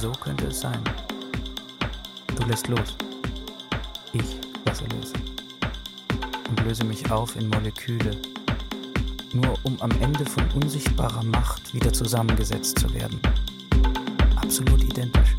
so könnte es sein. Du lässt los. Ich lasse los. Und löse mich auf in Moleküle, nur um am Ende von unsichtbarer Macht wieder zusammengesetzt zu werden. Absolut identisch.